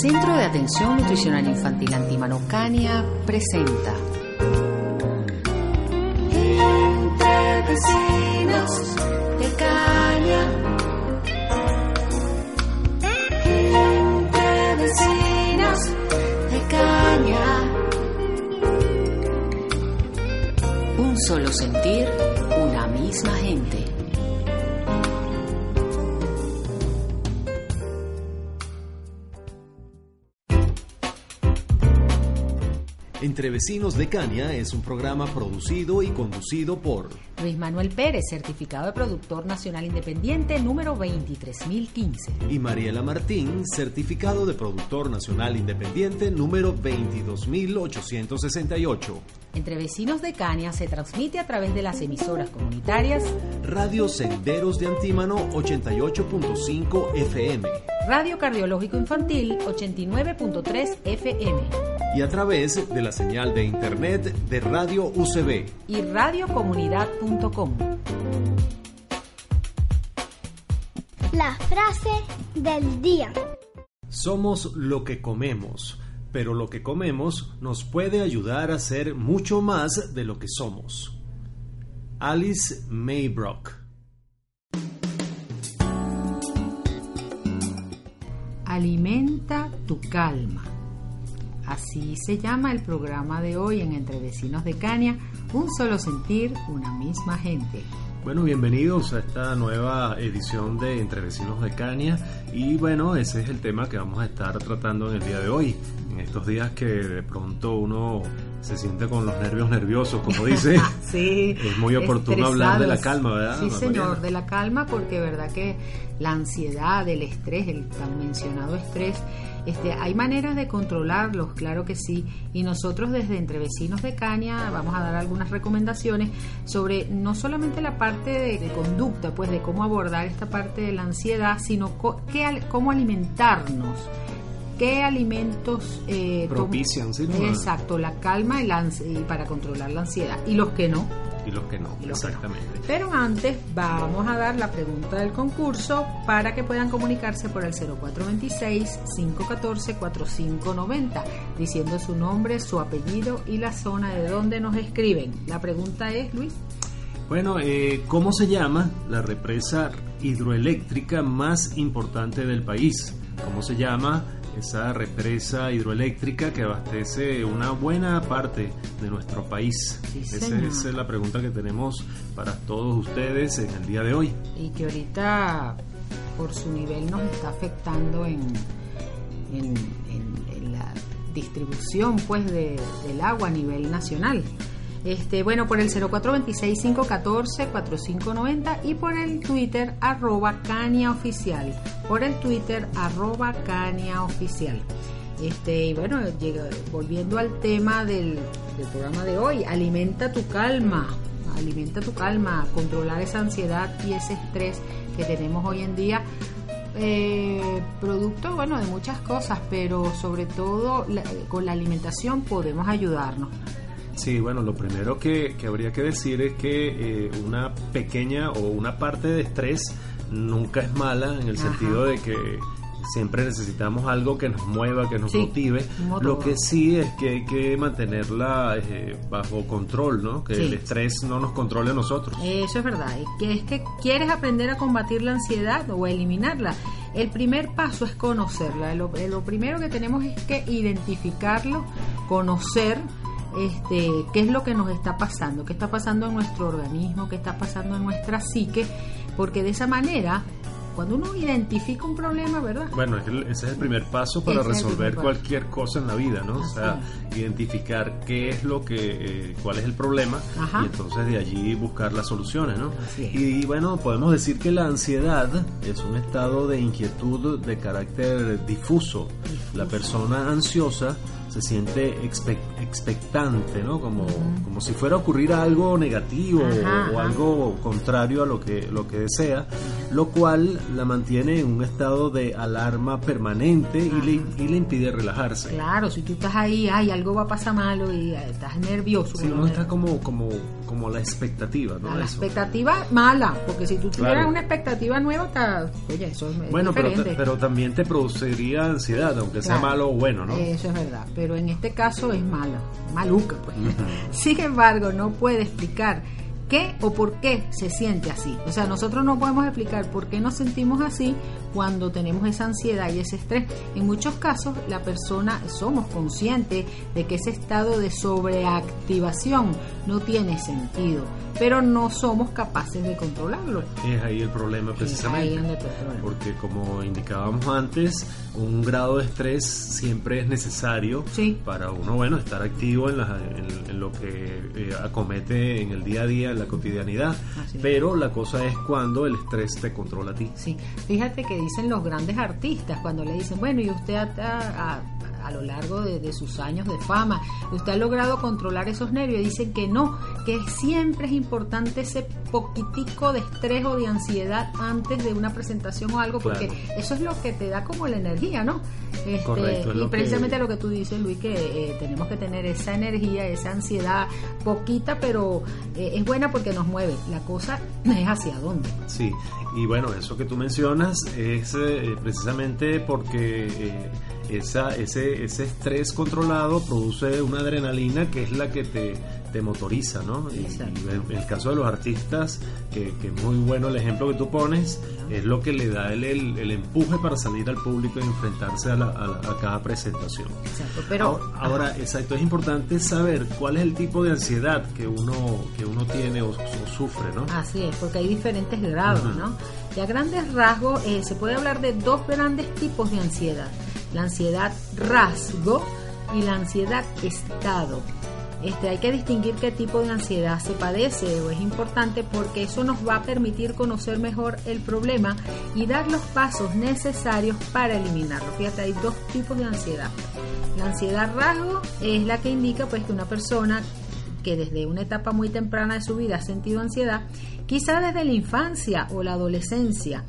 Centro de Atención Nutricional Infantil Antimanocania presenta Entre vecinos de caña. Entre vecinos de caña. Un solo sentir, una misma gente. Entre Vecinos de Caña es un programa producido y conducido por Luis Manuel Pérez, certificado de productor nacional independiente número 23015. y Mariela Martín, certificado de productor nacional independiente número 22868. Entre Vecinos de Caña se transmite a través de las emisoras comunitarias Radio Senderos de Antímano 88.5 FM Radio Cardiológico Infantil 89.3 FM y a través de la señal de internet de Radio UCB. y La frase del día. Somos lo que comemos, pero lo que comemos nos puede ayudar a ser mucho más de lo que somos. Alice Maybrook. Alimenta tu calma. Así se llama el programa de hoy en Entre Vecinos de Caña, un solo sentir, una misma gente. Bueno, bienvenidos a esta nueva edición de Entre Vecinos de Caña y bueno, ese es el tema que vamos a estar tratando en el día de hoy. En estos días que de pronto uno se siente con los nervios nerviosos, como dice, Sí, es muy oportuno hablar de la calma, ¿verdad? Sí, señor, de la calma, porque verdad que la ansiedad, el estrés, el tan mencionado estrés, este, hay maneras de controlarlos, claro que sí. Y nosotros desde Entre Vecinos de Caña vamos a dar algunas recomendaciones sobre no solamente la parte de, de conducta, pues de cómo abordar esta parte de la ansiedad, sino co- qué cómo alimentarnos. ¿Qué alimentos eh, Propician, ¿sí? Exacto, la calma y, la ansi- y para controlar la ansiedad. Y los que no, Y los que no, que exactamente. pero antes vamos a dar la pregunta del concurso para que puedan comunicarse por el 0426-514-4590 diciendo su nombre, su apellido y la zona de donde nos escriben. La pregunta es, Luis, Bueno, eh, ¿cómo se llama la represa hidroeléctrica más importante del país? ¿Cómo se llama esa represa hidroeléctrica que abastece una buena parte de nuestro país? Sí, Esa es la pregunta que tenemos para todos ustedes en el día de hoy. y que ahorita por su nivel nos está afectando en, en, en- en la distribución pues de- del agua a nivel nacional. Este, bueno, por el 0426-514-4590 y por el Twitter arroba Cania Oficial. Por el Twitter arroba Cania Oficial. Este, y bueno, volviendo al tema del, programa de hoy, alimenta tu calma, alimenta tu calma, controlar esa ansiedad y ese estrés que tenemos hoy en día. eh, producto, bueno, de muchas cosas, pero sobre todo con la alimentación podemos ayudarnos. Sí, bueno, lo primero que, que habría que decir es que eh, una pequeña o una parte de estrés nunca es mala en el Ajá. sentido de que siempre necesitamos algo que nos mueva, que nos Sí, motive. Lo que sí es que hay que mantenerla eh, bajo control, ¿no? Que Sí. el estrés no nos controle a nosotros. Eso es verdad. Es que, es que quieres aprender a combatir la ansiedad o a eliminarla. El primer paso es conocerla. Lo, eh, lo primero que tenemos es que identificarlo, conocer este, qué es lo que nos está pasando, qué está pasando en nuestro organismo, qué está pasando en nuestra psique, porque de esa manera cuando uno identifica un problema, ¿verdad? Bueno, ese es el primer paso para Ese resolver paso. cualquier cosa en la vida, ¿no? O sea, identificar qué es lo que, eh, cuál es el problema Ajá. y entonces de allí buscar las soluciones, ¿no? Y, bueno, podemos decir que la ansiedad es un estado de inquietud de carácter difuso. La persona ansiosa se siente expe- expectante, ¿no? Como, como si fuera a ocurrir algo negativo Ajá, o ajá. algo contrario a lo que, lo que desea, lo cual la mantiene en un estado de alarma permanente y le, y le impide relajarse. Claro, si tú estás ahí, ay, algo va a pasar malo y eh, estás nervioso. Lo uno menos. está como, como, como la expectativa, la Eso. expectativa mala, porque si tú tuvieras Claro. una expectativa nueva, está, oye, eso es, Bueno, pero, pero también te produciría ansiedad, aunque sea Claro. malo o bueno, ¿no? Eso es verdad, pero en este caso es mala, maluca, pues. Sin embargo, no puede explicar qué o por qué se siente así. O sea, nosotros no podemos explicar por qué nos sentimos así cuando tenemos esa ansiedad y ese estrés. En muchos casos, la persona somos conscientes de que ese estado de sobreactivación no tiene sentido, pero no somos capaces de controlarlo. Es ahí el problema Es precisamente. ahí donde está el problema. Porque como indicábamos antes, un grado de estrés siempre es necesario Sí. para uno, bueno, estar activo en, la- en- en lo que eh, acomete en el día a día, la cotidianidad. Pero la cosa es cuando el estrés te controla a ti. Sí, fíjate que dicen los grandes artistas cuando le dicen, bueno, y usted a, a- a lo largo de, de sus años de fama, usted ha logrado controlar esos nervios. Dicen que no, que siempre es importante ese poquitico de estrés o de ansiedad antes de una presentación o algo, porque Claro. eso es lo que te da como la energía, ¿no? Este, Correcto, y que- precisamente lo que tú dices, Luis, que eh, tenemos que tener esa energía, esa ansiedad poquita, pero eh, es buena porque nos mueve. La cosa es hacia dónde. Sí, y bueno, eso que tú mencionas es eh, precisamente porque eh, esa, ese, ese estrés controlado produce una adrenalina que es la que te, te motoriza, ¿no? Y, Exacto. y en el caso de los artistas, que, que es muy bueno el ejemplo que tú pones, es lo que le da el, el, el empuje para salir al público y enfrentarse a, la- a la- a cada presentación. Exacto, pero ahora, ahora, exacto, es importante saber cuál es el tipo de ansiedad que uno, que uno tiene o, o sufre, ¿no? Así es, porque hay diferentes grados. ¿no? Y a grandes rasgos eh, se puede hablar de dos grandes tipos de ansiedad. La ansiedad rasgo y la ansiedad estado. Este, hay que distinguir qué tipo de ansiedad se padece o es importante porque eso nos va a permitir conocer mejor el problema y dar los pasos necesarios para eliminarlo. Fíjate, hay dos tipos de ansiedad. La ansiedad rasgo es la que indica pues que una persona que desde una etapa muy temprana de su vida ha sentido ansiedad, quizá desde la infancia o la adolescencia.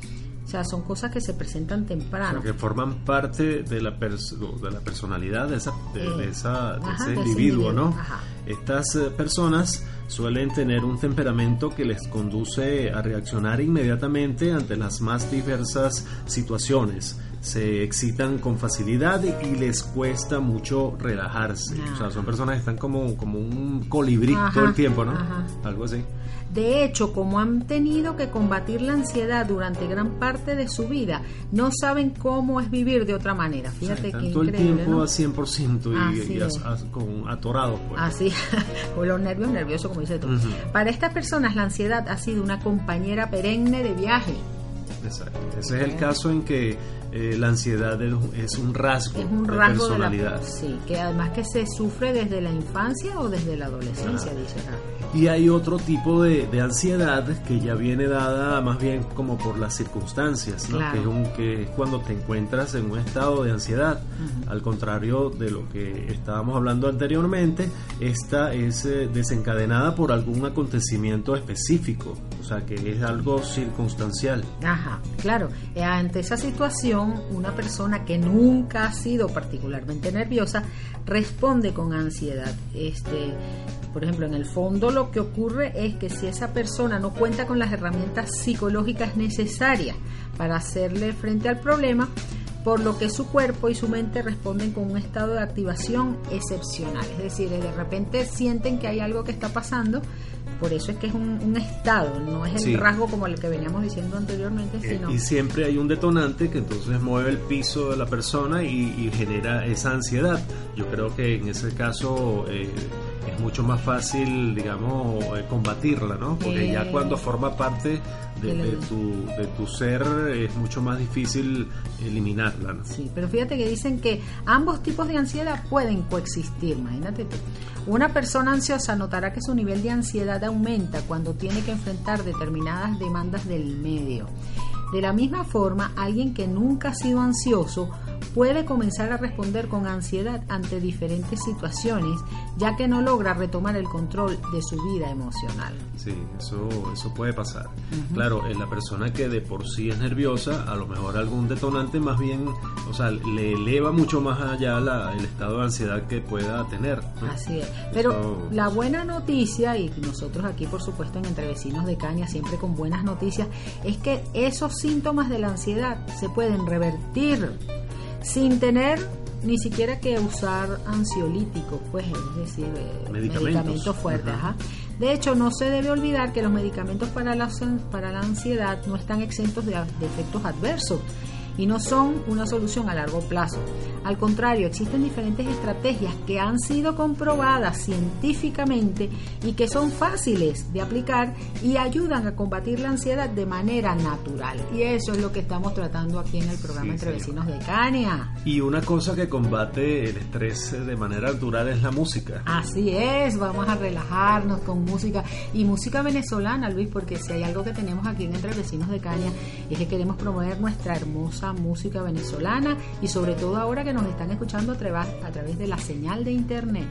Sea, son cosas que se presentan O sea, temprano. que forman parte de la, de la personalidad de, esa, de, Eh, de esa- de ajá, ese individuo, ¿no? ajá. Estas eh, personas suelen tener un temperamento que les conduce a reaccionar inmediatamente ante las más diversas situaciones. Se excitan con facilidad y les cuesta mucho relajarse. O sea, son personas que están como, como un colibrí Ajá, todo el tiempo, ¿no? ajá. Algo así. De hecho, como han tenido que combatir la ansiedad durante gran parte de su vida, no saben cómo es vivir de otra manera. Fíjate qué todo el tiempo ¿no? a 100% y, con atorados. Pues. Así, o los nervios nerviosos, como dice tú. Para estas personas, la ansiedad ha sido una compañera perenne de viaje. Exacto. Ese es el caso en que eh, la ansiedad es un- rasgo, Es un de rasgo de la personalidad. sí, que además que se sufre desde la infancia o desde la adolescencia, Ajá. dice acá. Y hay otro tipo de, de ansiedad que ya viene dada más bien como por las circunstancias, ¿no? Claro. que, es un- que es cuando te encuentras en un estado de ansiedad. Ujú. Al contrario de lo que estábamos hablando anteriormente, esta es eh, desencadenada por algún acontecimiento específico, o sea que es algo circunstancial. Ajá, claro. Eh, Ante esa situación, una persona que nunca ha sido particularmente nerviosa responde con ansiedad. Este, por ejemplo, en el fondo lo que ocurre es que si esa persona no cuenta con las herramientas psicológicas necesarias para hacerle frente al problema, por lo que su cuerpo y su mente responden con un estado de activación excepcional. Es decir, de repente sienten que hay algo que está pasando, por eso es que es un, un estado, no es el Sí. rasgo como el que veníamos diciendo anteriormente, Eh, sino... Y siempre hay un detonante que entonces mueve el piso de la persona y, y genera esa ansiedad. Yo creo que en ese caso eh, es mucho más fácil, digamos, eh, combatirla, ¿no? Porque ya Eh. cuando forma parte de, tu, de tu ser es mucho más difícil eliminarla, ¿no? Sí, pero fíjate que dicen que ambos tipos de ansiedad pueden coexistir, imagínate tú. Una persona ansiosa notará que su nivel de ansiedad aumenta cuando tiene que enfrentar determinadas demandas del medio. De la misma forma, alguien que nunca ha sido ansioso puede comenzar a responder con ansiedad ante diferentes situaciones, ya que no logra retomar el control de su vida emocional. Sí, eso, eso puede pasar. Claro, en la persona que de por sí es nerviosa, a lo mejor algún detonante más bien, o sea, le eleva mucho más allá la- el estado de ansiedad que pueda tener. ¿no? Así es. Pero Eso- la buena noticia, y nosotros aquí por supuesto en Entre Vecinos de Caña, siempre con buenas noticias, es que esos síntomas de la ansiedad se pueden revertir sin tener ni siquiera que usar ansiolíticos, pues es decir, eh, Medicamentos. medicamentos fuertes. Ajá. De hecho, no se debe olvidar que los medicamentos para la, para la ansiedad no están exentos de, de efectos adversos y no son una solución a largo plazo. Al contrario, existen diferentes estrategias que han sido comprobadas científicamente y que son fáciles de aplicar y ayudan a combatir la ansiedad de manera natural. Y eso es lo que estamos tratando aquí en el programa Sí, Entre señor. Vecinos de Cania. Y una cosa que combate el estrés de manera natural es la música. Así es, vamos a relajarnos con música y música venezolana, Luis, porque si hay algo que tenemos aquí en Entre Vecinos de Caña es que queremos promover nuestra hermosa música venezolana y sobre todo ahora que nos están escuchando a, través de la señal de internet.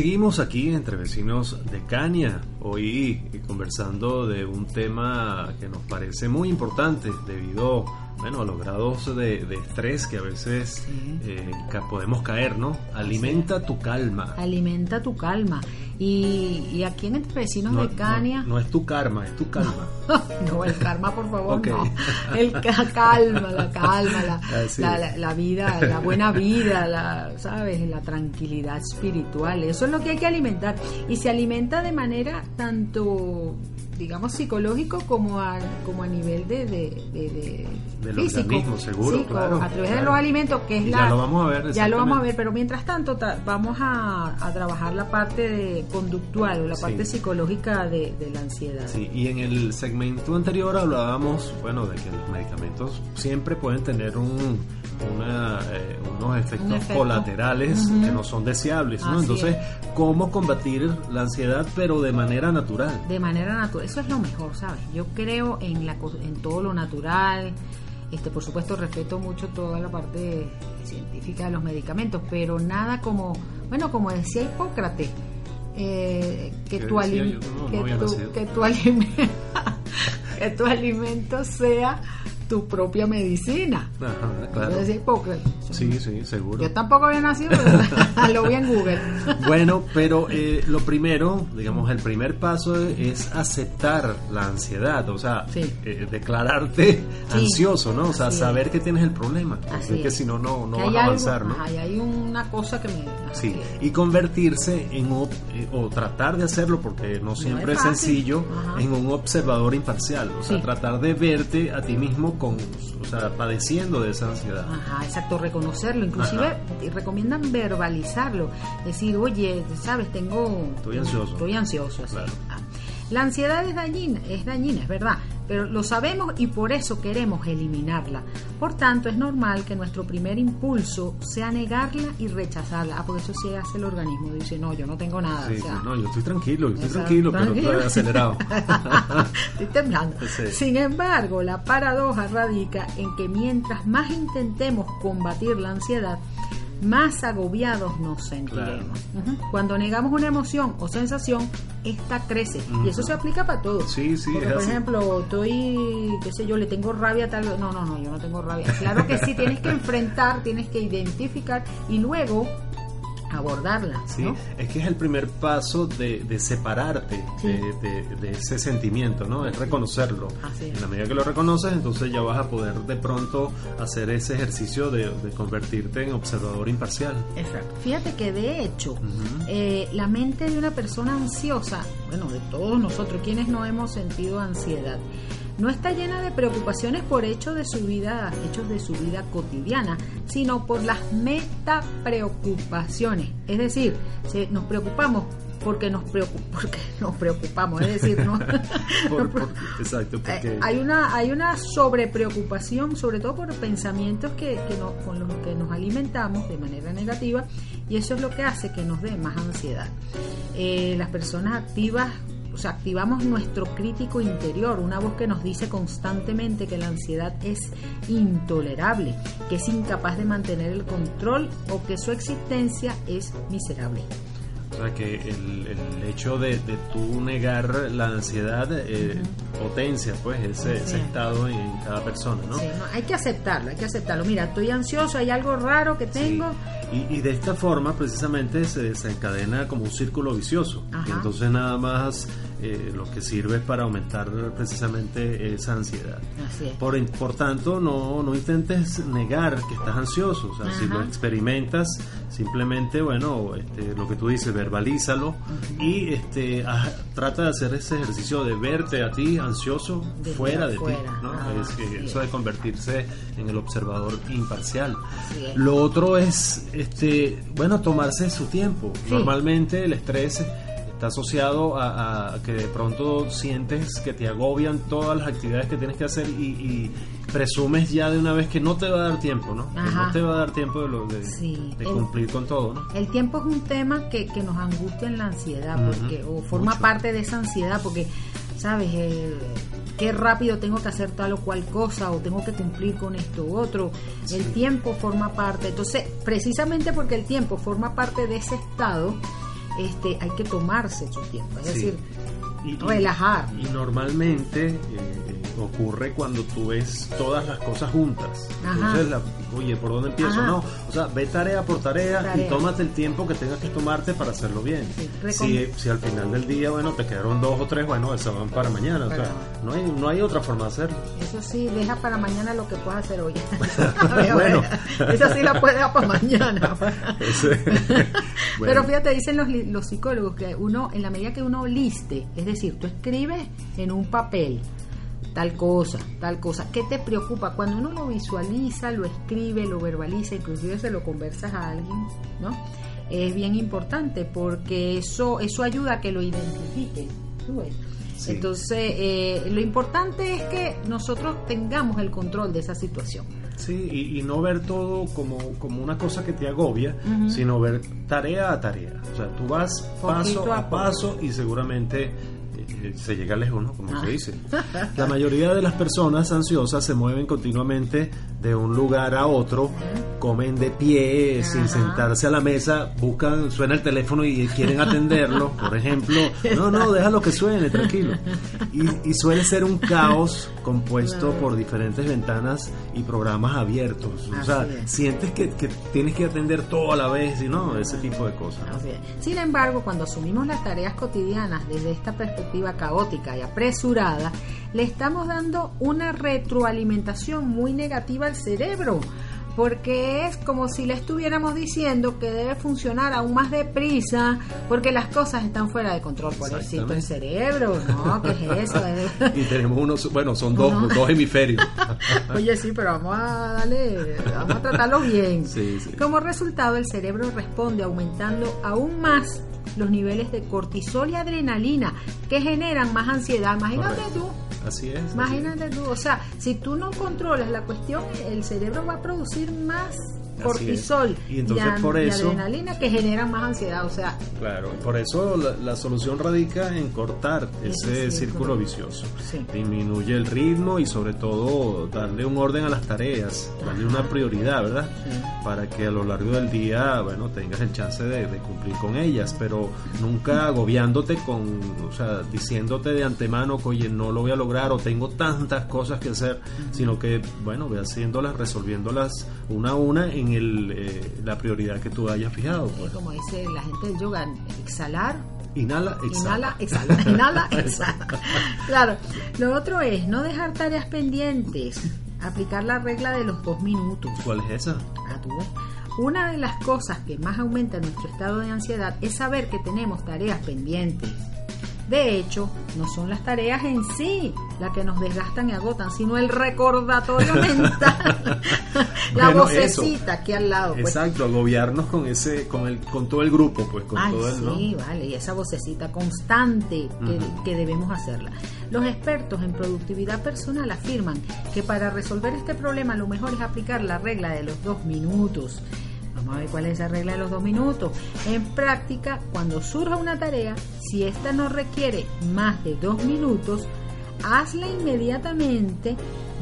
Seguimos aquí entre vecinos de Caña, hoy conversando de un tema que nos parece muy importante debido bueno, a los grados de, estrés que a veces eh, podemos caer, ¿no? Alimenta tu calma. Alimenta tu calma. Y, aquí en Entre Vecinos de Caña... No, es tu karma, es tu calma. no, el karma, por favor, no. El calma, la calma, la, la, vida, la buena vida, la, ¿sabes? La tranquilidad espiritual. Eso es lo que hay que alimentar. Y se alimenta de manera tanto digamos psicológico como a como a nivel de, de, de, físico. seguro a través de los alimentos que es la ya lo vamos a ver ya lo vamos a ver pero mientras tanto vamos a, a, trabajar la parte de conductual o la parte psicológica de, la ansiedad. Sí y en el segmento anterior hablábamos bueno de que los medicamentos siempre pueden tener un eh, unos efectos colaterales que no son deseables, ¿no? Entonces, ¿cómo combatir la ansiedad pero de manera natural? De manera natural, eso es lo mejor, ¿sabes? Yo creo en, la, en todo lo natural, este, por supuesto respeto mucho toda la parte científica de los medicamentos, pero nada como, bueno, como decía Hipócrates, eh, que, tu que, que tu alimento sea tu propia medicina. Ajá, claro. Sí, sí, seguro. Yo tampoco había nacido, pero lo vi en Google. bueno, pero eh, lo primero, digamos, el primer paso es aceptar la ansiedad, o sea, eh, declararte ansioso, ¿no? O sea, saber que tienes el problema, Así que si no, no, no vas a avanzar, ¿no? hay una cosa que me... Sí, y convertirse en, eh, o tratar de hacerlo, porque no siempre es, sencillo, en un observador imparcial, o sea, tratar de verte a ti mismo con, o sea, padeciendo de esa ansiedad. Ajá, exacto, reconocerlo, inclusive recomiendan verbalizarlo, decir, oye, sabes, tengo... Estoy ansioso. Estoy ansioso, así. Ah. La ansiedad es dañina, es dañina, es verdad, pero lo sabemos y por eso queremos eliminarla. Por tanto, es normal que nuestro primer impulso sea negarla y rechazarla. Ah, porque eso sí hace el organismo, dice, no, yo no tengo nada. Sí, no, yo estoy tranquilo, estoy tranquilo, pero estoy acelerado. estoy temblando. Sin embargo, la paradoja radica en que mientras más intentemos combatir la ansiedad, más agobiados nos sentiremos. Cuando negamos una emoción o sensación, esta crece. Y eso se aplica para todo. Sí, sí. por ejemplo, estoy, qué sé yo, le tengo rabia tal vez. No, no, no, yo no tengo rabia. Claro que sí, tienes que enfrentar, tienes que identificar y luego abordarla. Sí, es que es el primer paso de, de separarte de, ese sentimiento, ¿no? Es reconocerlo. En la medida que lo reconoces, entonces ya vas a poder de pronto hacer ese ejercicio de, convertirte en observador imparcial. Exacto. Fíjate que de hecho, eh, la mente de una persona ansiosa, bueno, de todos nosotros, quienes no hemos sentido ansiedad, no está llena de preocupaciones por hechos de su vida, hechos de su vida cotidiana, sino por las metapreocupaciones. Es decir, nos preocupamos porque nos porque nos preocupamos, es decir, ¿no? exacto, porque... hay una hay una sobrepreocupación, sobre todo por pensamientos que, con los que nos alimentamos de manera negativa y eso es lo que hace que nos dé más ansiedad. Eh, las personas activas sea, activamos nuestro crítico interior, una voz que nos dice constantemente que la ansiedad es intolerable, que es incapaz de mantener el control o que su existencia es miserable. O sea que el, hecho de, de tú negar la ansiedad eh, potencia pues ese, estado en cada persona, ¿no? Sí, Hay que aceptarlo, hay que aceptarlo. Mira, estoy ansioso, hay algo raro que tengo. Y, y, de esta forma precisamente se desencadena como un círculo vicioso. entonces nada más eh, lo que sirve para aumentar precisamente esa ansiedad. Por, por tanto, no, no intentes negar que estás ansioso. O sea, si lo experimentas, simplemente, bueno, este, lo que tú dices, verbalízalo y este, trata de hacer ese ejercicio de verte a ti ansioso fuera de ti. ¿no? Ah, es que eso de convertirse en el observador imparcial. Lo otro es, este, bueno, tomarse su tiempo. Normalmente el estrés está asociado a, que de pronto sientes que te agobian todas las actividades que tienes que hacer y, presumes ya de una vez que no te va a dar tiempo, ¿no? Que no te va a dar tiempo de, lo, de, cumplir con todo, ¿no? El tiempo es un tema que, que nos angustia en la ansiedad, porque, o forma parte de esa ansiedad, porque, ¿sabes? Eh, qué rápido tengo que hacer tal o cual cosa o tengo que cumplir con esto u otro. El tiempo forma parte. Entonces, precisamente porque el tiempo forma parte de ese estado, este, hay que tomarse su tiempo, es Sí. decir, Y- y- relajar. Y normalmente eh, ocurre cuando tú ves todas las cosas juntas. Ajá. Entonces, la- oye, ¿por dónde empiezo? Ajá. No, o sea, ve tarea por tarea, Tarea. y tómate el tiempo que tengas que tomarte para hacerlo bien. Sí, si, si al final del día, bueno, te quedaron dos o tres, bueno, esas van para mañana. O sea, no hay, no hay otra forma de hacerlo. Eso sí, deja para mañana lo que puedas hacer hoy. Bueno. esa sí la puedes dejar para mañana. Pero fíjate, dicen los, los psicólogos que uno, en la medida que uno liste, es decir, tú escribes en un papel tal cosa, tal cosa, ¿qué te preocupa? Cuando uno lo visualiza, lo escribe, lo verbaliza, inclusive se lo conversas a alguien, ¿no? Es bien importante porque eso, eso ayuda a que lo identifique. ¿tú ves? Sí. Entonces, eh, lo importante es que nosotros tengamos el control de esa situación. Sí, y, y no ver todo como, como una cosa que te agobia, sino ver tarea a tarea. O sea, tú vas paso a paso y seguramente se llega lejos, ¿no? Como se dice. La mayoría de las personas ansiosas se mueven continuamente de un lugar a otro, comen de pie, sin Ajá. sentarse a la mesa, buscan, suena el teléfono y quieren atenderlo, por ejemplo. No, no, déjalo que suene, tranquilo. Y, y suele ser un caos compuesto por diferentes ventanas y programas abiertos. O sea, sientes que, que tienes que atender todo a la vez y no, ese tipo de cosas. ¿no? Sin embargo, cuando asumimos las tareas cotidianas desde esta perspectiva caótica y apresurada, le estamos dando una retroalimentación muy negativa al cerebro, porque es como si le estuviéramos diciendo que debe funcionar aún más deprisa, porque las cosas están fuera de control. Pobrecito el cerebro, ¿no? ¿Qué es eso? Y tenemos unos, bueno, son dos, dos hemisferios. Oye, sí, pero vamos a darle, vamos a tratarlo bien. Sí, sí. Como resultado, el cerebro responde aumentando aún más los niveles de cortisol y adrenalina que generan más ansiedad. Imagínate Correcto. tú. Así es. así. Imagínate tú, o sea, si tú no controlas la cuestión, el cerebro va a producir más Así cortisol. Y entonces an- por y eso- adrenalina que generan más ansiedad, o sea, Claro, por eso la, la solución radica en cortar ese Ese círculo círculo. vicioso. Sí. Disminuye el ritmo y sobre todo darle un orden a las tareas, darle una prioridad, ¿verdad? Para que a lo largo del día, bueno, tengas el chance de, de cumplir con ellas, pero nunca agobiándote con, o sea, diciéndote de antemano que, oye, no lo voy a lograr o tengo tantas cosas que hacer, sino que, bueno, ve haciéndolas, resolviéndolas una a una en el, eh, la prioridad que tú hayas fijado. Pues. como dice la gente del yoga, exhalar Inhala, exhala. Inhala, exhala, inhala, exhala. Claro. Lo otro es no dejar tareas pendientes. Aplicar la regla de los dos minutos. ¿Cuál es esa? Ah, tú ves. Una de las cosas que más aumenta nuestro estado de ansiedad es saber que tenemos tareas pendientes. De hecho, no son las tareas en sí las que nos desgastan y agotan, sino el recordatorio mental. la Bueno, vocecita aquí al lado. pues. Exacto, agobiarnos con ese, con el, con todo el grupo, pues, con Ay, todo el, ¿no? sí, vale, y esa vocecita constante que debemos hacerla. Los expertos en productividad personal afirman que para resolver este problema lo mejor es aplicar la regla de los dos minutos. Vamos a ver cuál es esa regla de los dos minutos. En práctica, cuando surja una tarea, si esta no requiere más de dos minutos, hazla inmediatamente,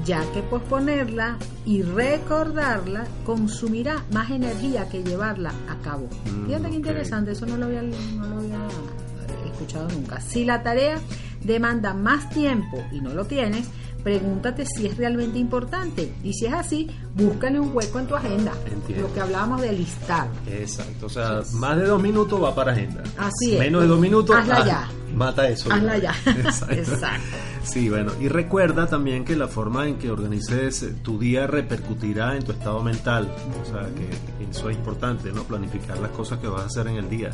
ya que posponerla y recordarla consumirá más energía que llevarla a cabo. Mm, Fíjate qué interesante, eso no lo había, no lo había eh, escuchado nunca. Si la tarea demanda más tiempo y no lo tienes, pregúntate si es realmente importante y si es así, búscale un hueco en tu agenda. Entiendo. Lo que hablábamos de listar. Exacto, o sea, más de dos minutos va para agenda. Así es. Menos de dos minutos, Hazla ah, ya. Mata eso. Hazla ya. Exacto. Exacto. Sí, bueno, y recuerda también que la forma en que organices tu día repercutirá en tu estado mental. O sea, que eso es importante, ¿no? Planificar las cosas que vas a hacer en el día.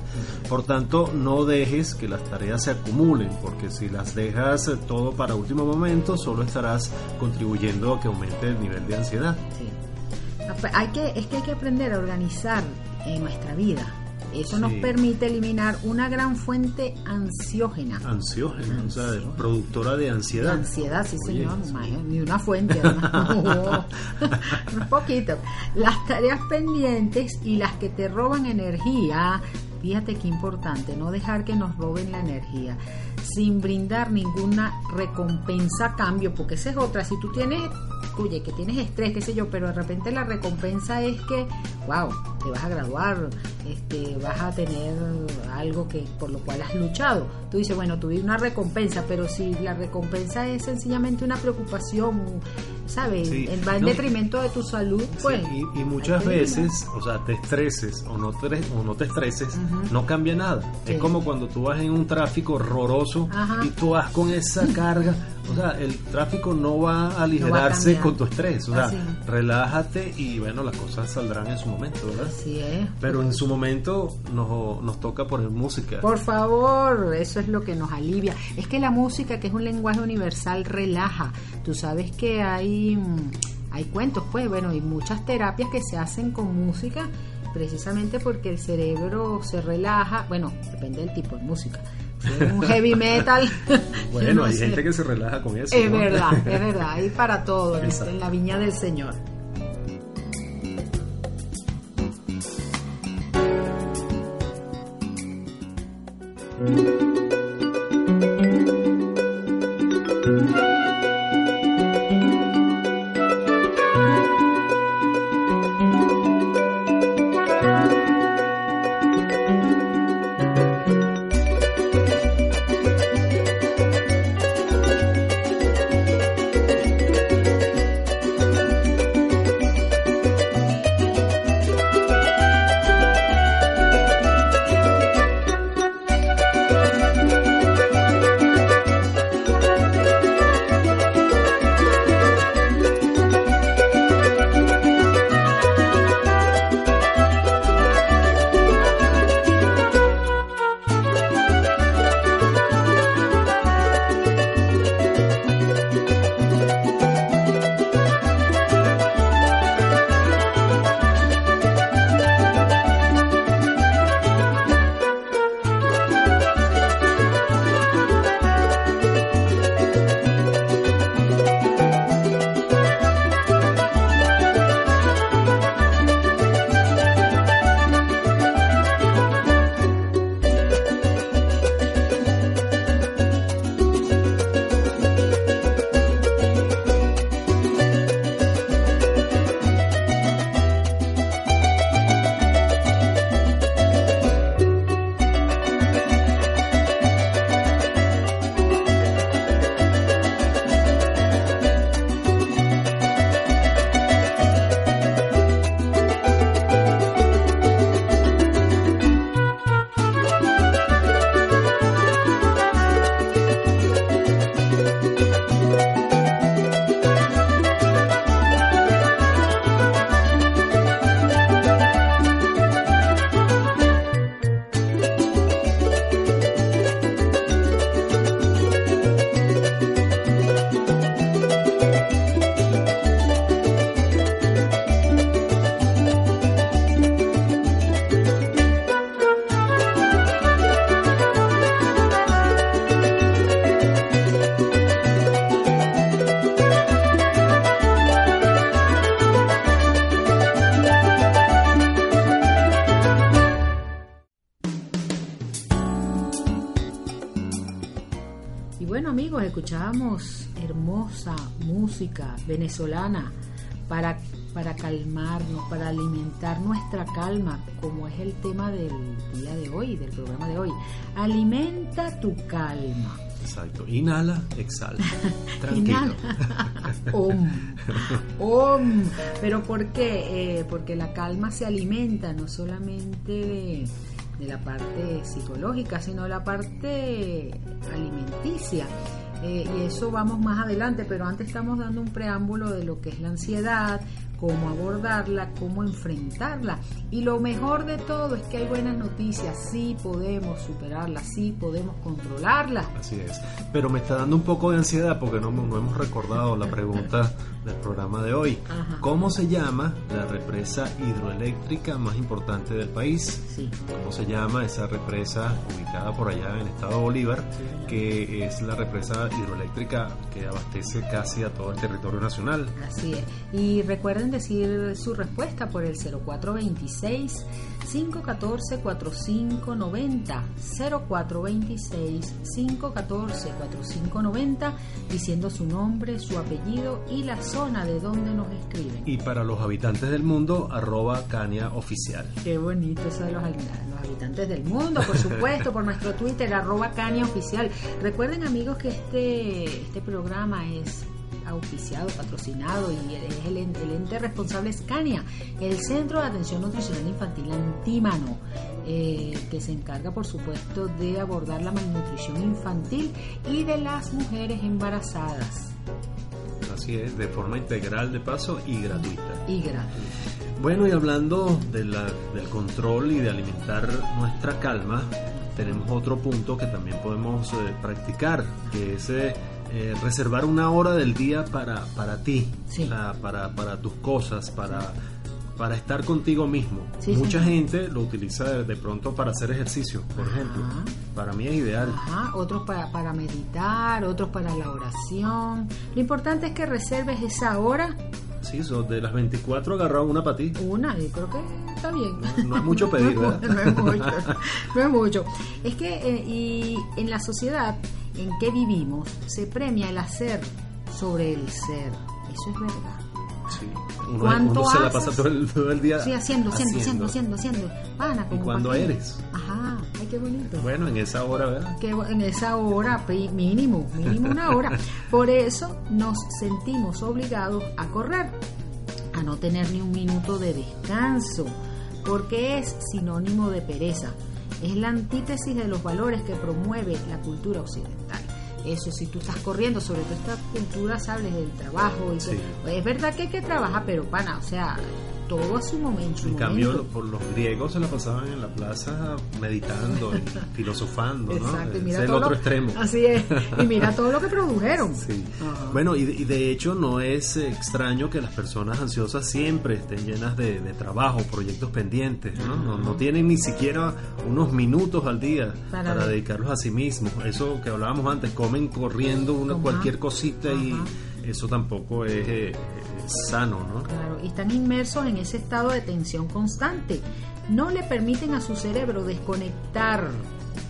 Por tanto, no dejes que las tareas se acumulen, porque si las dejas todo para último momento, solo estarás contribuyendo a que aumente el nivel de ansiedad. Sí. Hay que, es que hay que aprender a organizar eh, nuestra vida. Eso nos permite eliminar una gran fuente ansiógena. Ansiógena, o sea, productora de De ansiedad. ansiedad, sí Oye, señor, ni una fuente, un poquito. Las tareas pendientes y las que te roban energía, fíjate qué importante, no dejar que nos roben la energía, sin brindar ninguna recompensa a cambio, porque esa es otra, si tú tienes escuche, que tienes estrés, qué sé yo, pero de repente la recompensa es que, wow, te vas a graduar, este, vas a tener algo que por lo cual has luchado. Tú dices, bueno, tuve una recompensa, pero si la recompensa es sencillamente una preocupación, ¿sabes? Sí. Va en No. detrimento de tu salud, pues. Sí, y, y muchas veces, o sea, te estreses o no te, o no te estreses, No cambia nada. Sí. Es como cuando tú vas en un tráfico horroroso Ajá. y tú vas con esa carga. O sea, el tráfico no va a aligerarse con tu estrés. O sea, Así. relájate y bueno, las cosas saldrán en su momento, ¿verdad? Así es. Pero en su momento nos, nos toca poner música. Por favor, eso es lo que nos alivia. Es que la música, que es un lenguaje universal, relaja. Tú sabes que hay, mm, hay cuentos, pues, bueno, y muchas terapias que se hacen con música precisamente porque el cerebro se relaja. Bueno, depende del tipo de música. Si es un heavy metal. Bueno, no hay sé. gente que se relaja con eso. Es ¿no? verdad, es verdad. Hay para todo en- en la viña del Señor. Música venezolana para, para calmarnos, para alimentar nuestra calma, como es el tema del día de hoy, del programa de hoy. Alimenta tu calma. Exacto. Inhala, exhala. Tranquilo. Inhala. Om. Om. Pero ¿por qué? Eh, porque la calma se alimenta no solamente de, de la parte psicológica, sino la parte alimenticia. Eh, y eso vamos más adelante, pero antes estamos dando un preámbulo de lo que es la ansiedad, cómo abordarla, cómo enfrentarla. Y lo mejor de todo es que hay buenas noticias, sí podemos superarla, sí podemos controlarla. Así es. Pero me está dando un poco de ansiedad porque no, no hemos recordado la pregunta del programa de hoy. Ajá. ¿Cómo se llama la represa hidroeléctrica más importante del país? Sí. ¿Cómo se llama esa represa ubicada por allá en el estado de Bolívar, que es la represa hidroeléctrica que abastece casi a todo el territorio nacional? Así es. Y recuerden pueden decir su respuesta por el 0426 514 4590 0426 514 4590 diciendo su nombre, su apellido y la zona de donde nos escriben. Y para los habitantes del mundo, arroba Cania Oficial. Qué bonito eso de los, los habitantes del mundo, por supuesto, por nuestro Twitter, arroba Cania Oficial. Recuerden amigos que este, este programa es auspiciado, patrocinado y es el, el, ente responsable es CANIA, el Centro de Atención Nutricional Infantil Antímano, eh, que se encarga por supuesto de abordar la malnutrición infantil y de las mujeres embarazadas. Así es, de forma integral de paso y gratuita. Y gratuita. Bueno, y hablando de la, del control y de alimentar nuestra calma, tenemos otro punto que también podemos eh, practicar, que es eh, eh, reservar una hora del día para, para ti, Sí. la- para, para tus cosas, para, para estar contigo mismo. Sí, Mucha gente lo utiliza de, de pronto para hacer ejercicio, por ejemplo. Ajá. Para mí es ideal. Ajá, otros para, para meditar, otros para la oración. Lo importante es que reserves esa hora, Sí, eso, de las 24 agarrado una para ti. una, y creo que está bien. No- no es mucho pedir, ¿verdad? no es mucho, no es mucho. Es que eh, y en la sociedad en que vivimos se premia el hacer sobre el ser. Eso es verdad. Sí. Uno, ¿Cuánto uno se la pasa todo el, todo el día Sí, haciendo, haciendo, haciendo, haciendo, haciendo. Pana, ¿Y como cuándo pa' qué. eres? Ajá, ay, qué bonito. Bueno, en esa hora, ¿verdad? que en esa hora, mínimo, mínimo una hora. Por eso nos sentimos obligados a correr, a no tener ni un minuto de descanso, porque es sinónimo de pereza. Es la antítesis de los valores que promueve la cultura occidental. Eso, si tú estás corriendo, sobre todo esta cultura, sabes del trabajo. Y que- es verdad que hay que trabajar, pero pana, o sea, todo a su momento. su En cambio, momento. por los griegos se la pasaban en la plaza meditando y filosofando, ¿no? Exacto, mira es el otro lo- extremo. Así es. Y mira todo lo que produjeron. Sí. Bueno, y de, y de hecho no es extraño que las personas ansiosas siempre estén llenas de, de trabajo, proyectos pendientes, ¿no? ¿no? no tienen ni siquiera unos minutos al día Para dedicarlos a sí mismos. Eso que hablábamos antes, comen corriendo una, cualquier cosita y eso tampoco es eh, sano, ¿no? Claro, y están inmersos en ese estado de tensión constante. No le permiten a su cerebro desconectar.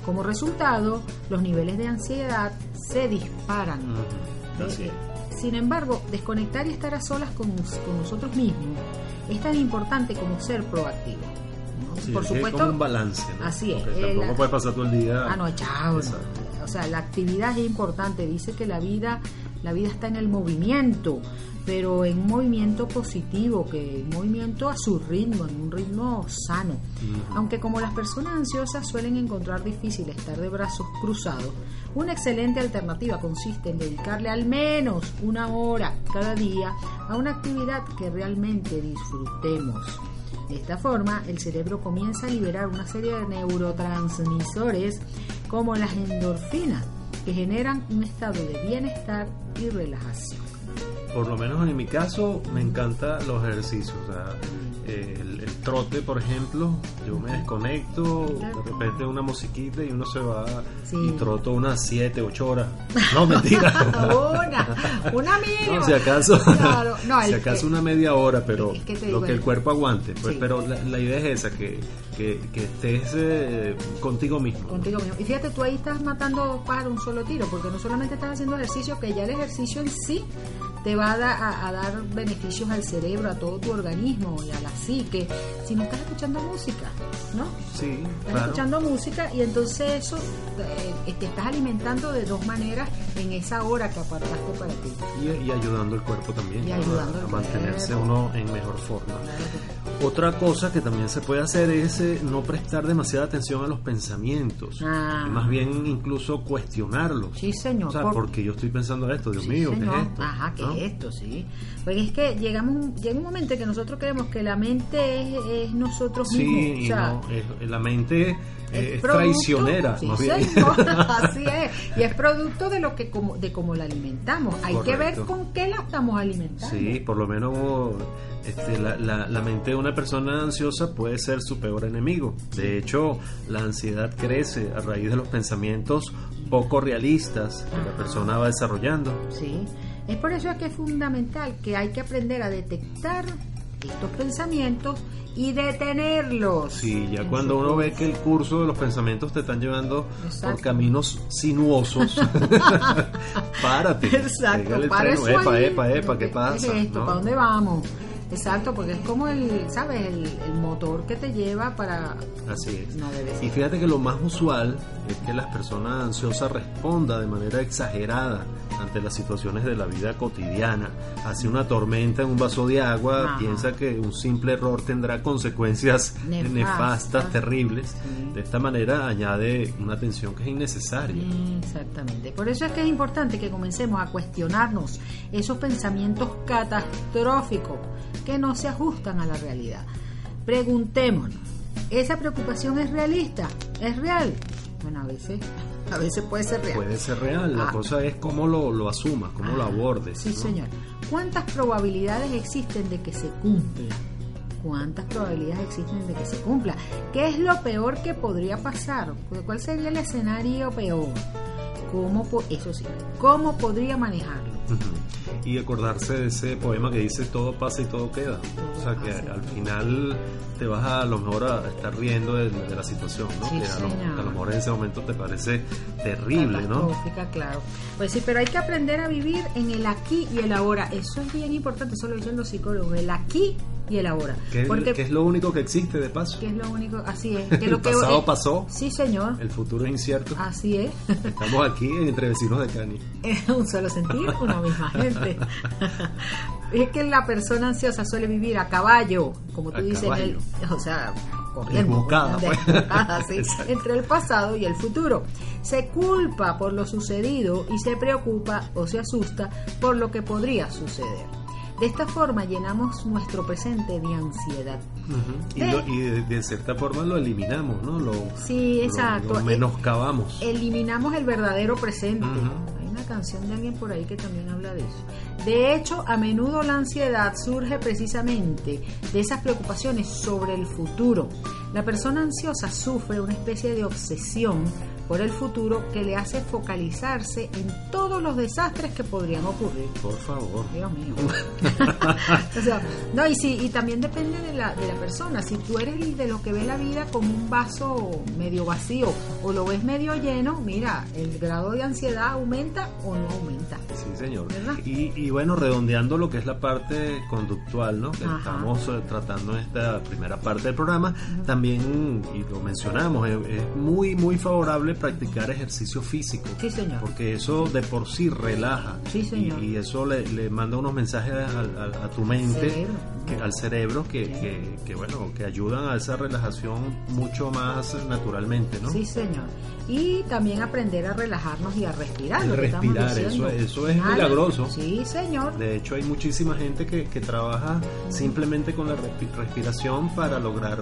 Como resultado, los niveles de ansiedad se disparan. Ujú, Así Eh, es. Sin embargo, desconectar y estar a solas con, nos- con nosotros mismos es tan importante como ser proactivo. ¿no? Sí, Por es que es supuesto, como un balance, ¿no? así es. Porque Eh, tampoco la- puede pasar todo el día. Ah, no, chao. no. O sea, la actividad es importante. Dice que la vida, la vida está en el movimiento, pero en un movimiento positivo, que un movimiento a su ritmo, en un ritmo sano. Aunque como las personas ansiosas suelen encontrar difícil estar de brazos cruzados, una excelente alternativa consiste en dedicarle al menos una hora cada día a una actividad que realmente disfrutemos. De esta forma, el cerebro comienza a liberar una serie de neurotransmisores como las endorfinas, que generan un estado de bienestar y relajación. Por lo menos en mi caso me encantan los ejercicios. O sea, el, el trote, por ejemplo, yo me desconecto, de repente una musiquita y uno se va Sí. y troto unas 7, 8 horas. No, mentira. una, una mínima. No, si acaso, Claro, no, si acaso que- una media hora, pero que lo que el cuerpo aguante. Pues, Sí. Pero la, la idea es esa, que, que, que estés eh, contigo mismo. Contigo mismo. Y fíjate, tú ahí estás matando de un solo tiro, porque no solamente estás haciendo ejercicio, que ya el ejercicio en sí te va a, a- a dar beneficios al cerebro, a todo tu organismo y a la psique, sino estás escuchando música, ¿no? Sí, Estás claro. escuchando música y entonces eso eh, te estás alimentando de dos maneras en esa hora que apartaste para ti. Y, y ayudando al cuerpo también Y a- ayudando a, al mantenerse uno en mejor forma. Claro Otra cosa que también se puede hacer es eh, no prestar demasiada atención a los pensamientos, Ah. más bien incluso cuestionarlos. Sí, señor. O sea, Por- porque yo estoy pensando esto, Dios Sí, mío, ¿qué señor. es esto? Ajá, ¿qué ¿No? Es esto? Sí. Pues es que llegamos llega un momento en que nosotros creemos que la mente es, es nosotros mismos. y o sea, no, es- la mente eh, es, producto- traicionera, sí, más bien. señor, así es. Y es producto de lo que como, de cómo la alimentamos. Hay que ver con qué la estamos alimentando. Sí, por lo menos este, la, la- la mente de una persona ansiosa puede ser su peor enemigo. De hecho, la ansiedad crece a raíz de los pensamientos poco realistas que la persona va desarrollando. Sí. Es por eso que es fundamental que hay que aprender a detectar estos pensamientos y detenerlos. Sí, ya cuando uno ve que el curso de los pensamientos te están llevando Exacto. por caminos sinuosos, párate. Exacto, para freno, eso epa, epa, epa, ¿qué ¿Qué pasa? es esto? ¿No? ¿Para dónde vamos? Exacto, porque es como el, ¿sabes? El, el motor que te lleva para... Así es. No. Y fíjate que lo más usual es que las personas ansiosas respondan de manera exagerada ante las situaciones de la vida cotidiana. Hace una tormenta en un vaso de agua, Ajá. piensa que un simple error tendrá consecuencias Nefastas. nefastas, terribles. Sí. De esta manera añade una tensión que es innecesaria. Exactamente. Por eso es que es importante que comencemos a cuestionarnos esos pensamientos catastróficos que no se ajustan a la realidad. Preguntémonos, ¿esa preocupación es realista? ¿Es real? Bueno, a veces, a veces puede ser real. Puede ser real, la Ah. cosa es cómo lo, lo asumas, cómo lo Ah, abordes. Sí, ¿no? señor. ¿Cuántas probabilidades existen de que se cumpla? ¿Cuántas probabilidades existen de que se cumpla? ¿Qué es lo peor que podría pasar? ¿Cuál sería el escenario peor? ¿Cómo, po- eso sí, ¿cómo podría manejarlo? Y acordarse de ese poema que dice todo pasa y todo queda. O sea que al final te vas a, a lo mejor a estar riendo de, de la situación, ¿no? Sí, que a lo, a lo mejor en ese momento te parece terrible, ¿no? Claro. Pues sí, pero hay que aprender a vivir en el aquí y el ahora. Eso es bien importante, eso lo dicen los psicólogos, el aquí y el ahora. Que, Porque que es lo único que existe de paso. que es lo único, así es. Que El lo que, pasado eh, pasó, Sí, señor. el futuro es incierto. Así es. Estamos aquí entre vecinos de Cani. Un solo sentir, una misma gente. es que la persona ansiosa suele vivir a caballo, como tú A dices, el- o sea, corriendo, pues. sí, entre el pasado y el futuro. Se culpa por lo sucedido y se preocupa o se asusta por lo que podría suceder. De esta forma llenamos nuestro presente de ansiedad. Y, lo- y de, cierta forma lo eliminamos, ¿no? Lo, Sí, exacto. Lo, Eh, menoscabamos. eliminamos el verdadero presente. Hay una canción de alguien por ahí que también habla de eso. De hecho, a menudo la ansiedad surge precisamente de esas preocupaciones sobre el futuro. La persona ansiosa sufre una especie de obsesión por el futuro que le hace focalizarse en todos los desastres que podrían ocurrir. Por favor. Dios mío. o sea, no, y sí, y también depende de la, de la persona. Si tú eres de los que ve la vida como un vaso medio vacío o lo ves medio lleno, mira, el grado de ansiedad aumenta o no aumenta. Sí, señor. ¿Verdad? Y, y bueno, redondeando lo que es la parte conductual, ¿no? Que Ajá. estamos eh, tratando en esta primera parte del programa, también, y lo mencionamos, es, es muy, muy favorable practicar ejercicio físico. Sí, señor. Porque eso de por sí relaja. Sí, señor. Y, y eso le, le manda unos mensajes al- a, tu mente, cerebro. que- al cerebro, que, que, que, bueno, que ayudan a esa relajación mucho más naturalmente, ¿no? Sí, señor. Y también aprender a relajarnos y a respirar. El respirar, eso- eso es milagroso. Sí, señor. De hecho, hay muchísima gente que, que trabaja simplemente con la respi- respiración para lograr,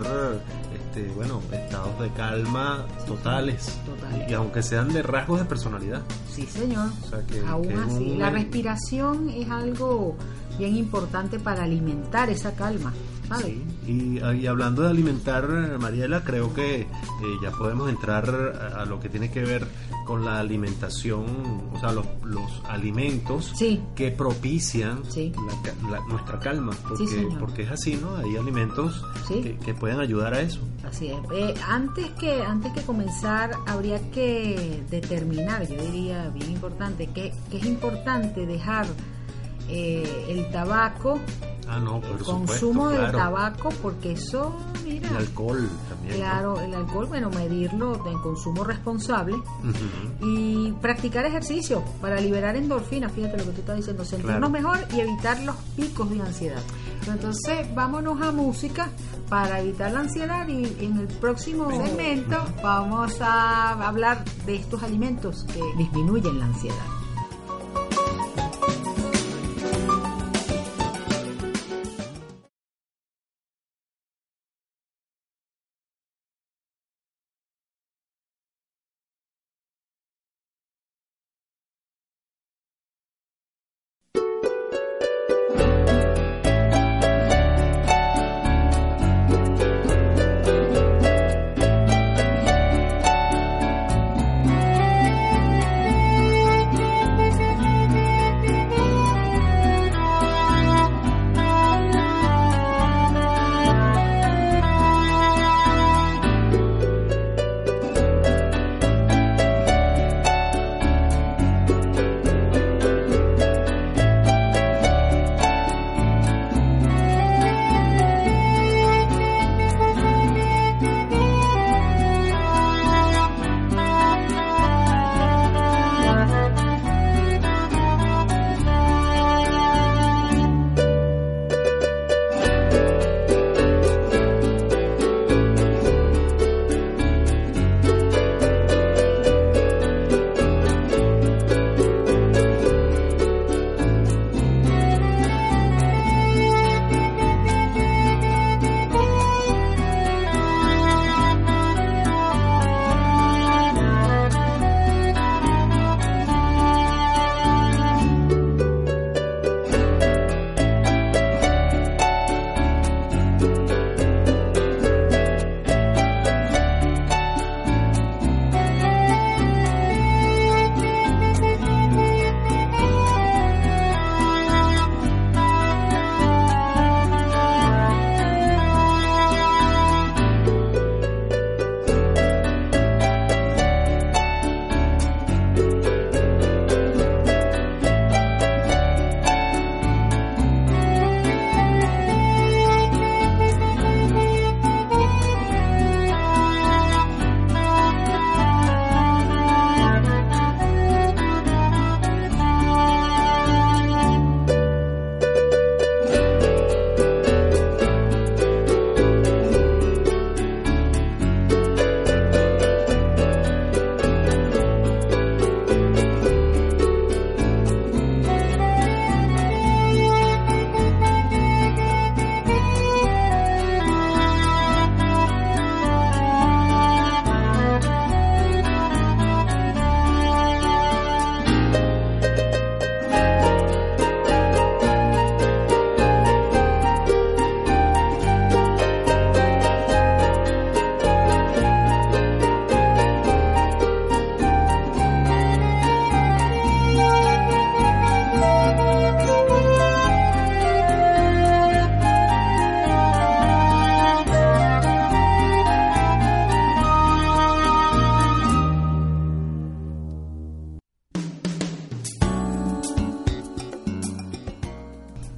este, bueno, estados de calma totales. Total. Y aunque sean de rasgos de personalidad. Sí, señor. O sea, que- Aún que así, un- la respiración es algo bien importante para alimentar esa calma. ¿Sabes? Sí. Y, y hablando de alimentar, Mariela, creo que eh, ya podemos entrar a, a lo que tiene que ver con la alimentación, o sea, los, los alimentos Sí. que propician Sí. la la- nuestra calma, porque, porque es así, ¿no? Hay alimentos que, que pueden ayudar a eso. Así es. Eh, antes que antes que comenzar habría que determinar, yo diría bien importante, que, que es importante dejar eh, el tabaco, Ah, no, por el supuesto, consumo del claro. tabaco, porque eso, mira, El alcohol también. ¿no? claro, el alcohol, bueno, medirlo de consumo responsable y practicar ejercicio para liberar endorfinas, fíjate lo que tú estás diciendo, sentirnos Claro. mejor y evitar los picos de ansiedad. Entonces, vámonos a música para evitar la ansiedad y en el próximo segmento vamos a hablar de estos alimentos que disminuyen la ansiedad.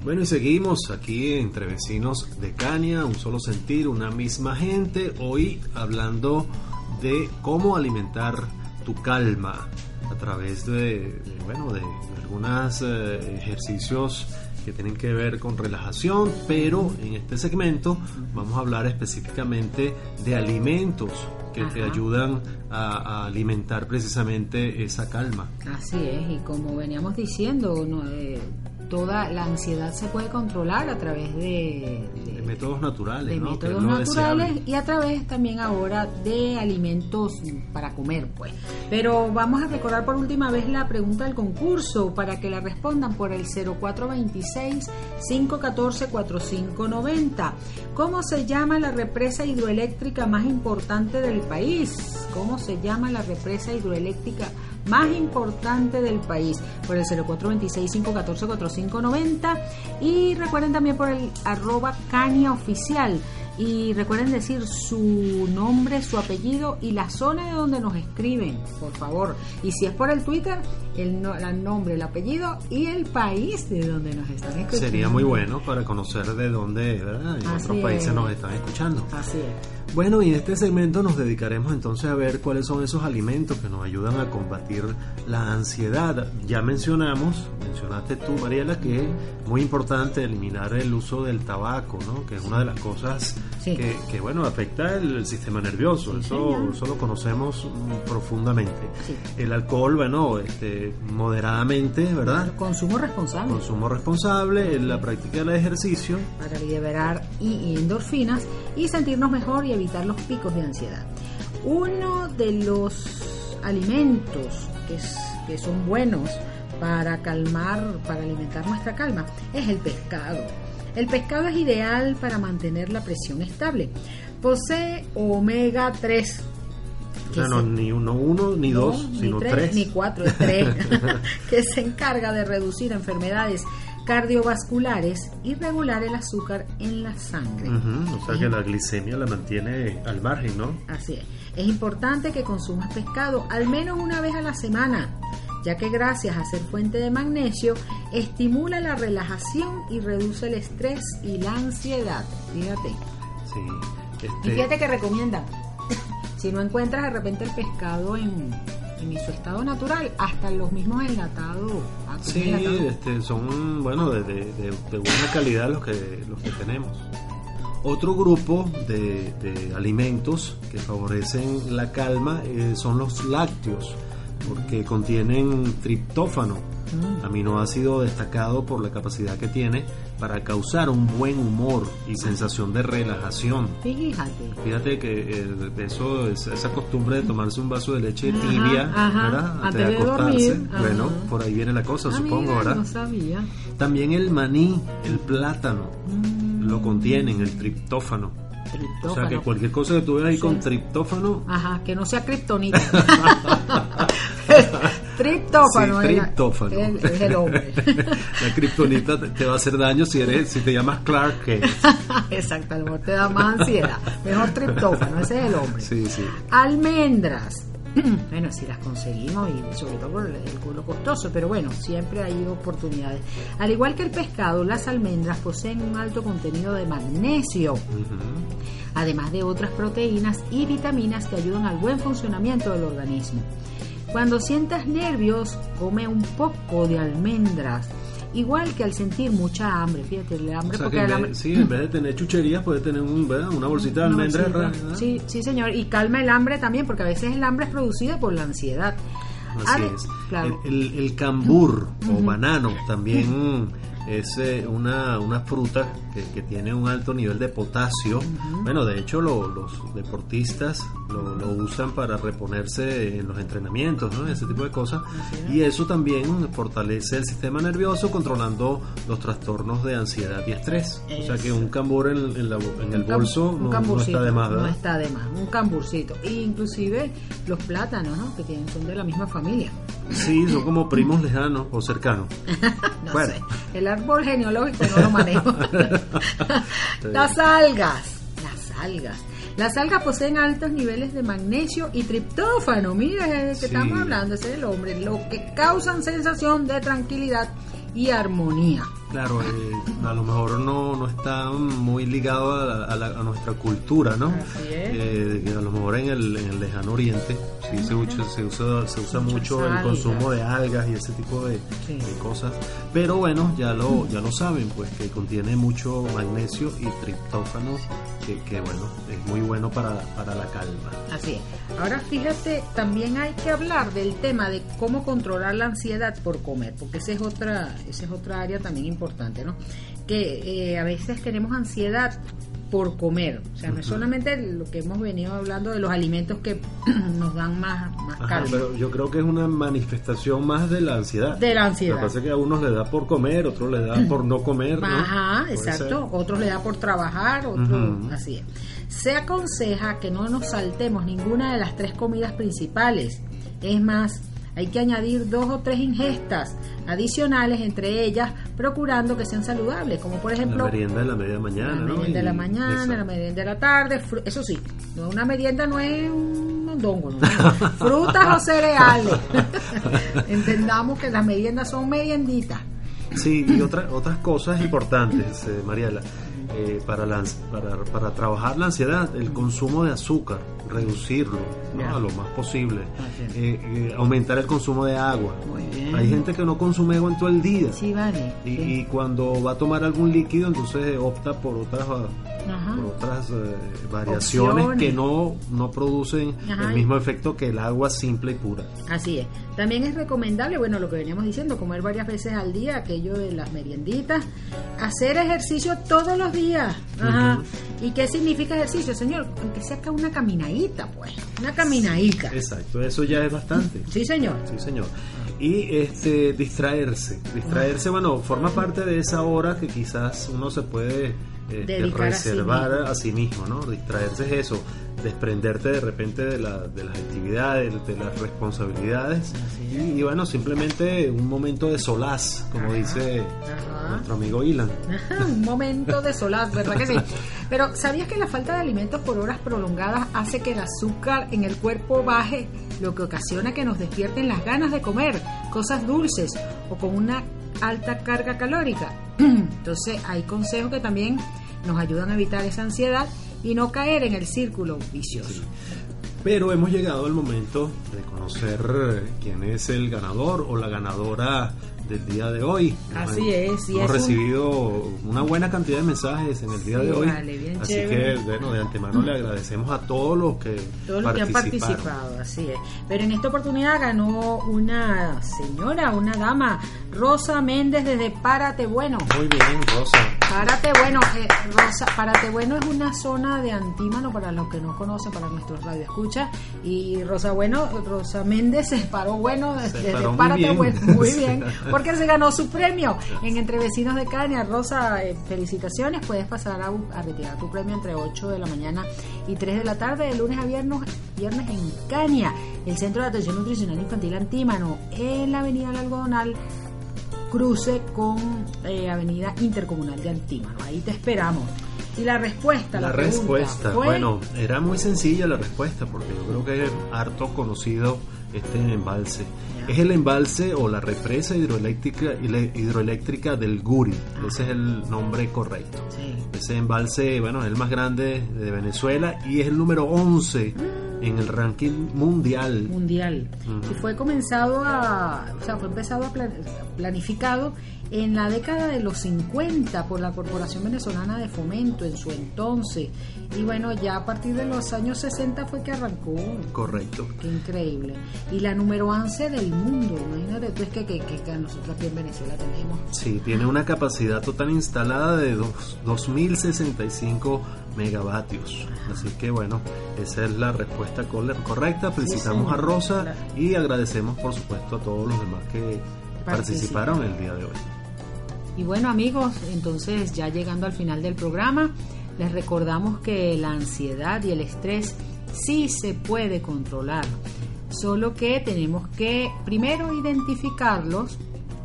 Bueno, y seguimos aquí entre vecinos de Caña, un solo sentir, una misma gente, hoy hablando de cómo alimentar tu calma a través de, de, bueno, de, de algunos eh, ejercicios que tienen que ver con relajación, pero en este segmento vamos a hablar específicamente de alimentos que te ayudan a, a alimentar precisamente esa calma. Así es, y como veníamos diciendo, no, eh, toda la ansiedad se puede controlar a través de, De métodos naturales, de ¿no? Métodos naturales deseable. y a través también ahora de alimentos para comer, pues. Pero vamos a recordar por última vez la pregunta del concurso para que la respondan por el 0426 514 4590. ¿Cómo se llama la represa hidroeléctrica más importante del país? ¿Cómo se llama la represa hidroeléctrica más importante del país? Por el 0426 514 4590 y recuerden también por el arroba caña oficial y recuerden decir su nombre, su apellido y la zona de donde nos escriben, por favor. Y si es por el Twitter, el, no- el nombre, el apellido y el país de donde nos están escuchando. Sería muy bueno para conocer de dónde, ¿verdad? En otros países es. nos están escuchando. Así es. Bueno, y en este segmento nos dedicaremos entonces a ver cuáles son esos alimentos que nos ayudan a combatir la ansiedad. Ya mencionamos, mencionaste tú, Mariela, que es muy importante eliminar el uso del tabaco, ¿no? Que es una de las cosas Sí. que, que, bueno, afecta el, el sistema nervioso. Sí, eso, eso lo conocemos profundamente. Sí. El alcohol, bueno, este, moderadamente, ¿verdad? Consumo responsable. Consumo responsable, la práctica del ejercicio. para liberar y endorfinas y sentirnos mejor y evitar los picos de ansiedad. Uno de los alimentos que, es- que son buenos para calmar, para alimentar nuestra calma, es el pescado. El pescado es ideal para mantener la presión estable. Posee omega 3. O sea, no, ni uno, uno ni dos, ni sino tres, tres. Ni cuatro, es tres. que se encarga de reducir enfermedades cardiovasculares y regular el azúcar en la sangre. O sea que la glicemia la mantiene al margen, ¿no? Así es. Es importante que consumas pescado al menos una vez a la semana, ya que gracias a ser fuente de magnesio, estimula la relajación y reduce el estrés y la ansiedad. Fíjate. Sí. Y Este, fíjate que recomiendan, si no encuentras de repente el pescado en, en su estado natural, hasta los mismos enlatados. ah, sí, este, son, bueno, de, de- de- de buena calidad los que, los que tenemos. Otro grupo de, de alimentos que favorecen la calma eh, son los lácteos, porque contienen triptófano, Mm. aminoácido destacado por la capacidad que tiene para causar un buen humor y sensación de relajación. Fíjate. Fíjate que eh, eso, es- esa costumbre de tomarse un vaso de leche Ajá, tibia, ajá, ¿verdad? antes de dormir, ajá. bueno, por ahí viene la cosa, Ah, supongo, mira, ¿verdad? No sabía. También el maní, el plátano, Mm, lo contienen, el triptófano. O sea que cualquier cosa que tú veas ahí Sí. con triptófano, Ajá, que no sea kriptonita. triptófano. Sí, era- triptófano. Es, es el hombre. la kriptonita te, va a hacer daño si eres, si te llamas Clark Kent. Exacto, a lo mejor te da más ansiedad. Mejor triptófano, ese es el hombre. Sí, sí. Almendras. Bueno, si las conseguimos y sobre todo por el, el- lo costoso, pero bueno, siempre hay oportunidades. Al igual que el pescado, las almendras poseen un alto contenido de magnesio, además de otras proteínas y vitaminas que ayudan al buen funcionamiento del organismo. Cuando sientas nervios, come un poco de almendras, igual que al sentir mucha hambre. Fíjate, el O hambre sea porque el hambre sí, en vez de tener chucherías, puede tener un, una bolsita de almendras. Sí, sí, señor. Y calma el hambre también, porque a veces el hambre es producida por la ansiedad. Así Ale- es. Claro. El, el- el cambur o banano también es eh, una, una fruta que, que tiene un alto nivel de potasio. Bueno, de hecho lo- los deportistas lo, lo usan para reponerse en los entrenamientos, ¿no? ese tipo de cosas. Y eso también fortalece el sistema nervioso controlando los trastornos de ansiedad y estrés. O sea que un cambur en, en la- en el bolso no, no está de más, No ¿verdad? está de más, un camburcito. E inclusive los plátanos, ¿no? Que tienen, son de la misma familia. Sí, son como primos lejanos o cercanos. No Bueno. sé. El árbol genealógico no lo manejo. las algas. Las algas. Las algas poseen altos niveles de magnesio y triptófano. Mira, es el que Sí. estamos hablando, ese es el hombre. Lo que causan sensación de tranquilidad y armonía. Claro, eh, a lo mejor no, no está muy ligado a, la- a la- a nuestra cultura, ¿no? Así es. Eh, a lo mejor en el, en el lejano oriente sí se usa, se usa, se usa mucho el consumo de algas y ese tipo de, Sí. de cosas. Pero bueno, ya lo, ya lo saben, pues que contiene mucho magnesio y triptófano, que, que bueno, es muy bueno para, para la calma. Así es. Ahora fíjate, también hay que hablar del tema de cómo controlar la ansiedad por comer, porque esa es otra, esa es otra área también importante, ¿no? Que eh, a veces tenemos ansiedad por comer, o sea, no es solamente lo que hemos venido hablando de los alimentos que nos dan más, más Ajá, calma. pero yo creo que es una manifestación más de la ansiedad. De la Lo ansiedad. que pasa es que a unos le da por comer, otros le da por no comer. ¿no? Ajá, exacto. ser. Otros le da por trabajar, otros así es. Se aconseja que no nos saltemos ninguna de las tres comidas principales. Es más, hay que añadir dos o tres ingestas adicionales entre ellas, procurando que sean saludables, como por La ejemplo merienda de la media mañana, la ¿no? merienda de la mañana, la merienda de la tarde, eso sí, no, una merienda no es un mondongo, no, frutas o cereales. Entendamos que las meriendas son merienditas. Sí, y otra- otras cosas importantes, eh, Mariela, eh, para, la, para, para trabajar la ansiedad, el consumo de azúcar, reducirlo a lo más posible. Eh, eh, aumentar el consumo de agua. Muy bien. Hay gente que no consume agua en todo el día. Sí, vale. Y, sí. y cuando va a tomar algún líquido, entonces opta por otras, Ajá. por otras eh, variaciones Opciones. que no, no producen Ajá. el mismo efecto que el agua simple y pura. Así es. También es recomendable, bueno, lo que veníamos diciendo, comer varias veces al día, aquello de las merienditas, hacer ejercicio todos los días. Ajá. ¿Y qué significa ejercicio, señor? Aunque sea que una caminadita, pues, una caminadita. Exacto, eso ya es bastante. Sí, señor. Sí, señor. Y este distraerse, distraerse, bueno, forma parte de esa hora que quizás uno se puede este, Dedicar a sí reservar a sí mismo, ¿no? Distraerse es eso, desprenderte de repente de, la- de las actividades, de las responsabilidades y, y, bueno, simplemente un momento de solaz, como dice Ajá. nuestro amigo Ilan. Ajá, un momento de solaz, ¿verdad que sí? Pero ¿sabías que la falta de alimentos por horas prolongadas hace que el azúcar en el cuerpo baje, lo que ocasiona que nos despierten las ganas de comer cosas dulces o con una alta carga calórica? Entonces hay consejos que también nos ayudan a evitar esa ansiedad y no caer en el círculo vicioso. Pero hemos llegado al momento de conocer eh, quién es el ganador o la ganadora del día de hoy. Así Hemos- es, y Hemos es un- recibido una buena cantidad de mensajes en el día Sí, de hoy. vale, bien Así chévere. que, bueno, de antemano le agradecemos a todos los que Todos los que han participado, así es. Pero en esta oportunidad ganó una señora, una dama, Rosa Méndez desde Párate Bueno. Muy bien, Rosa. Párate Bueno, eh, Rosa, Párate Bueno es una zona de Antímano para los que no conocen, para nuestros radioescuchas. Y Rosa Bueno, Rosa Méndez se paró bueno Se desde paró muy Párate bien. Bueno, muy bien, porque se ganó su premio en Entre Vecinos de Caña. Rosa, eh, felicitaciones, puedes pasar a, a retirar tu premio entre 8 de la mañana y 3 de la tarde, de lunes a viernes, viernes en Caña, el Centro de Atención Nutricional Infantil Antímano, en la Avenida El Algodonal cruce con eh, Avenida Intercomunal de Antímano. Ahí te esperamos. Y la respuesta, la, La respuesta, fue- bueno, era muy sencilla la respuesta porque yo creo que es harto conocido este embalse. Ya. Es el embalse o la represa hidroeléctrica, hidroeléctrica del Guri, ese es el nombre correcto. Sí. Ese embalse, bueno, es el más grande de Venezuela y es el número 11 en el ranking mundial. mundial. Y fue comenzado a o sea fue empezado a plan- planificado en la década de los 50 por la Corporación Venezolana de Fomento en su entonces. Y bueno ya a partir de los años 60 fue que arrancó. Correcto. qué increíble. Y la número 11 del mundo imagínate tú es que, que, que- que nosotros aquí en Venezuela tenemos. Sí, tiene una capacidad total instalada de dos- 2065 megavatios. Así que bueno, esa es la respuesta cor- correcta. Felicitamos a Rosa Claro. y agradecemos por supuesto a todos los demás que participaron el día de hoy. Y bueno amigos, entonces ya llegando al final del programa, les recordamos que la ansiedad y el estrés sí se puede controlar, solo que tenemos que primero identificarlos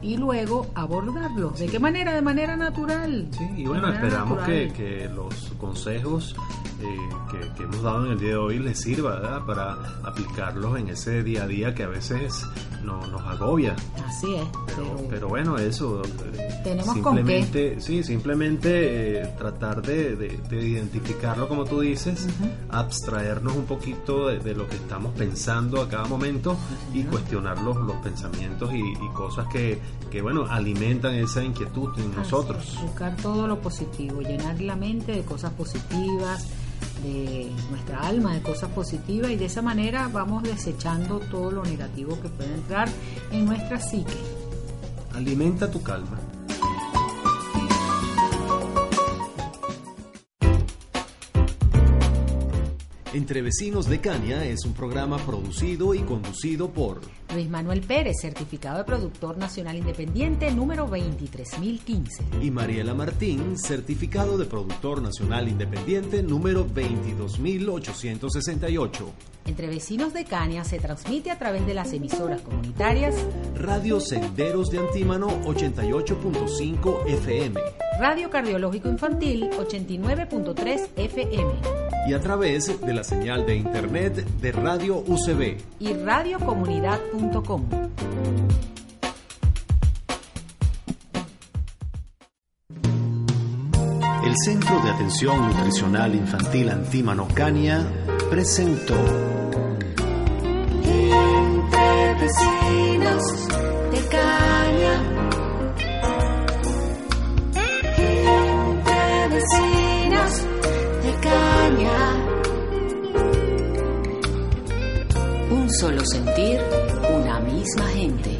y luego abordarlos. ¿De qué manera? De manera natural. Sí, y bueno, esperamos que, que los consejos eh, que, que hemos dado en el día de hoy les sirva ¿verdad? para aplicarlos en ese día a día que a veces no, nos agobia. Así es. Pero, Pero, pero bueno, eso. eh, Tenemos con simplemente, Sí, simplemente eh, tratar de, de- de identificarlo como tú dices, abstraernos un poquito de, de lo que estamos pensando a cada momento y cuestionar los, los pensamientos y, y cosas que, que, bueno, alimentan esa inquietud en así nosotros. es, buscar todo lo positivo, llenar la mente de cosas positivas, de nuestra alma de cosas positivas y de esa manera vamos desechando todo lo negativo que puede entrar en nuestra psique. Alimenta tu calma. Entre Vecinos de Caña es un programa producido y conducido por Luis Manuel Pérez, certificado de productor nacional independiente número 23015. y Mariela Martín, certificado de productor nacional independiente número 22868. Entre vecinos de Caña se transmite a través de las emisoras comunitarias Radio Senderos de Antímano 88.5 FM Radio Cardiológico Infantil 89.3 FM y a través de la señal de internet de Radio UCB. y radiocomunidad.com. El Centro de Atención Nutricional Infantil Antímano Cania presentó Entre vecinos solo sentir, una misma gente.